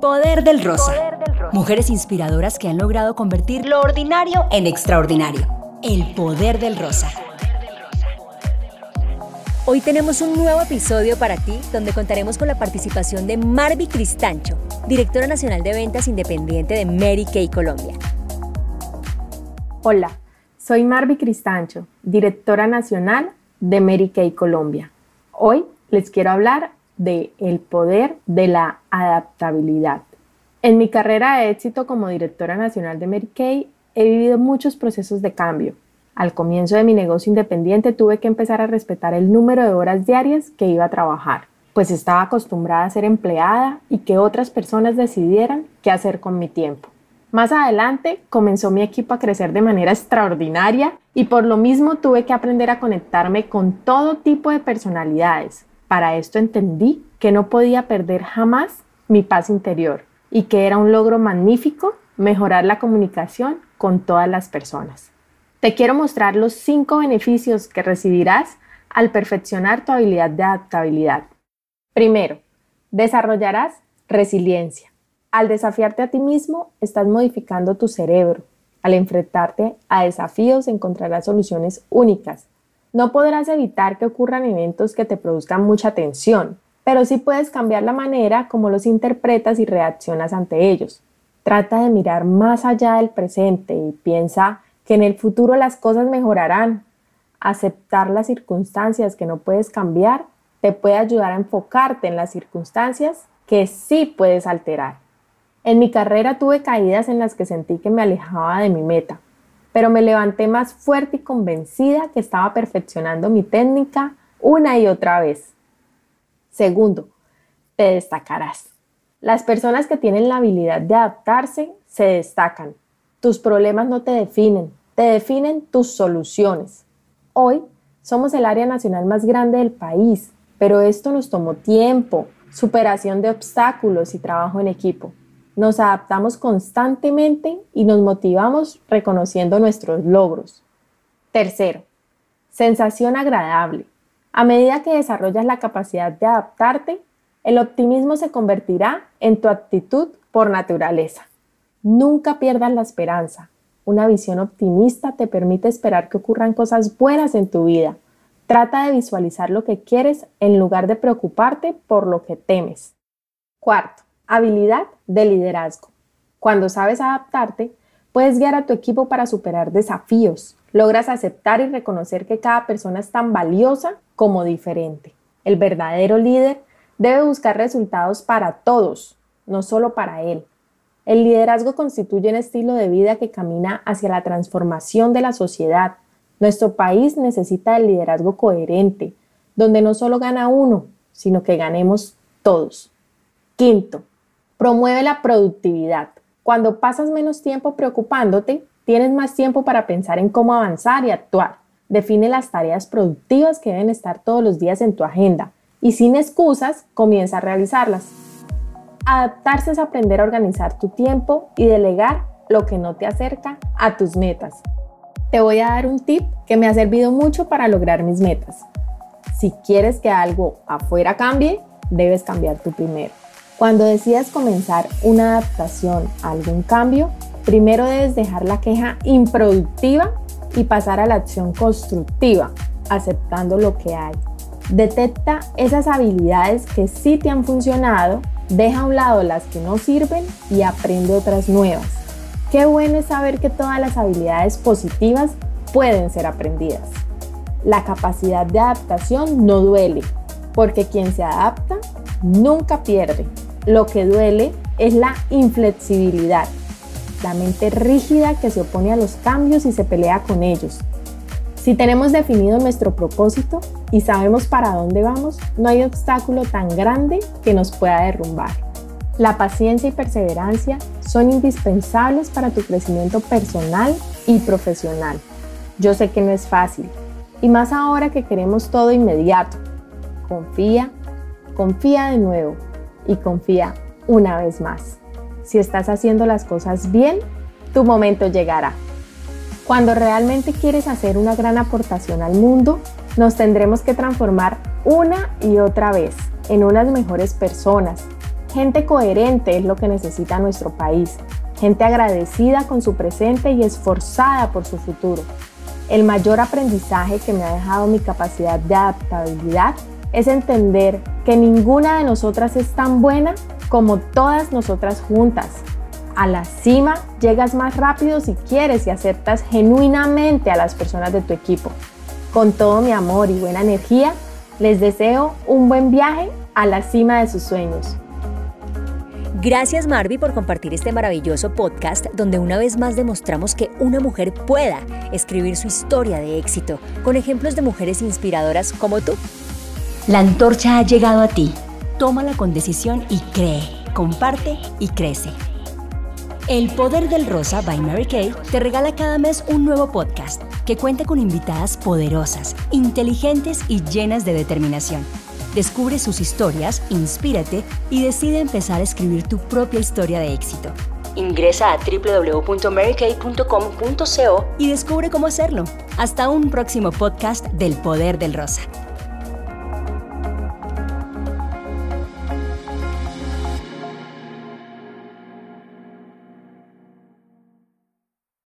poder del rosa. Mujeres inspiradoras que han logrado convertir lo ordinario en extraordinario. El poder del rosa. Hoy tenemos un nuevo episodio para ti donde contaremos con la participación de Marvi Cristancho, directora nacional de ventas independiente de Mary Kay Colombia. Hola, soy Marvi Cristancho, directora nacional de Mary Kay Colombia. Hoy les quiero hablar de el poder de la adaptabilidad. En mi carrera de éxito como directora nacional de Mary he vivido muchos procesos de cambio. Al comienzo de mi negocio independiente tuve que empezar a respetar el número de horas diarias que iba a trabajar, pues estaba acostumbrada a ser empleada y que otras personas decidieran qué hacer con mi tiempo. Más adelante comenzó mi equipo a crecer de manera extraordinaria y por lo mismo tuve que aprender a conectarme con todo tipo de personalidades, para esto entendí que no podía perder jamás mi paz interior y que era un logro magnífico mejorar la comunicación con todas las personas. Te quiero mostrar los cinco beneficios que recibirás al perfeccionar tu habilidad de adaptabilidad. Primero, desarrollarás resiliencia. Al desafiarte a ti mismo, estás modificando tu cerebro. Al enfrentarte a desafíos, encontrarás soluciones únicas no podrás evitar que ocurran eventos que te produzcan mucha tensión, pero sí puedes cambiar la manera como los interpretas y reaccionas ante ellos. Trata de mirar más allá del presente y piensa que en el futuro las cosas mejorarán. Aceptar las circunstancias que no puedes cambiar te puede ayudar a enfocarte en las circunstancias que sí puedes alterar. En mi carrera tuve caídas en las que sentí que me alejaba de mi meta, pero me levanté más fuerte y convencida que estaba perfeccionando mi técnica una y otra vez. Segundo, te destacarás. Las personas que tienen la habilidad de adaptarse se destacan. Tus problemas no te definen, te definen tus soluciones. Hoy somos el área nacional más grande del país, pero esto nos tomó tiempo, superación de obstáculos y trabajo en equipo. Nos adaptamos constantemente y nos motivamos reconociendo nuestros logros. Tercero, sensación agradable. A medida que desarrollas la capacidad de adaptarte, el optimismo se convertirá en tu actitud por naturaleza. Nunca pierdas la esperanza. Una visión optimista te permite esperar que ocurran cosas buenas en tu vida. Trata de visualizar lo que quieres en lugar de preocuparte por lo que temes. Cuarto, Habilidad de liderazgo. Cuando sabes adaptarte, puedes guiar a tu equipo para superar desafíos. Logras aceptar y reconocer que cada persona es tan valiosa como diferente. El verdadero líder debe buscar resultados para todos, no solo para él. El liderazgo constituye un estilo de vida que camina hacia la transformación de la sociedad. Nuestro país necesita el liderazgo coherente, donde no solo gana uno, sino que ganemos todos. Quinto, Promueve la productividad. Cuando pasas menos tiempo preocupándote, tienes más tiempo para pensar en cómo avanzar y actuar. Define las tareas productivas que deben estar todos los días en tu agenda y sin excusas comienza a realizarlas. Adaptarse es aprender a organizar tu tiempo y delegar lo que no te acerca a tus metas. Te voy a dar un tip que me ha servido mucho para lograr mis metas. Si quieres que algo afuera cambie, debes cambiar tú primero. Cuando decidas comenzar una adaptación a algún cambio, primero debes dejar la queja improductiva y pasar a la acción constructiva, aceptando lo que hay. Detecta esas habilidades que sí te han funcionado, deja a un lado las que no sirven y aprende otras nuevas. Qué bueno es saber que todas las habilidades positivas pueden ser aprendidas. La capacidad de adaptación no duele, porque quien se adapta nunca pierde. Lo que duele es la inflexibilidad, la mente rígida que se opone a los cambios y se pelea con ellos. Si tenemos definido nuestro propósito y sabemos para dónde vamos, no hay obstáculo tan grande que nos pueda derrumbar. La paciencia y perseverancia son indispensables para tu crecimiento personal y profesional. Yo sé que no es fácil, y más ahora que queremos todo inmediato. Confía, confía de nuevo y confía una vez más. Si estás haciendo las cosas bien, tu momento llegará. Cuando realmente quieres hacer una gran aportación al mundo, nos tendremos que transformar una y otra vez en unas mejores personas, Gente coherente es lo que necesita nuestro país. Gente agradecida con su presente y esforzada por su futuro. El mayor aprendizaje que me ha dejado mi capacidad de adaptabilidad es entender que ninguna de nosotras es tan buena como todas nosotras juntas. A la cima llegas más rápido si quieres y aceptas genuinamente a las personas de tu equipo. Con todo mi amor y buena energía, les deseo un buen viaje a la cima de sus sueños. Gracias Marvi por compartir este maravilloso podcast donde una vez más demostramos que una mujer pueda escribir su historia de éxito con ejemplos de mujeres inspiradoras como tú. La antorcha ha llegado a ti. Tómala con decisión y cree, comparte y crece. El Poder del Rosa by Mary Kay te regala cada mes un nuevo podcast que cuenta con invitadas poderosas, inteligentes y llenas de determinación Descubre sus historias, inspírate y decide empezar a escribir tu propia historia de éxito. Ingresa a www.marykay.com.co y descubre cómo hacerlo. Hasta un próximo podcast del Poder del Rosa.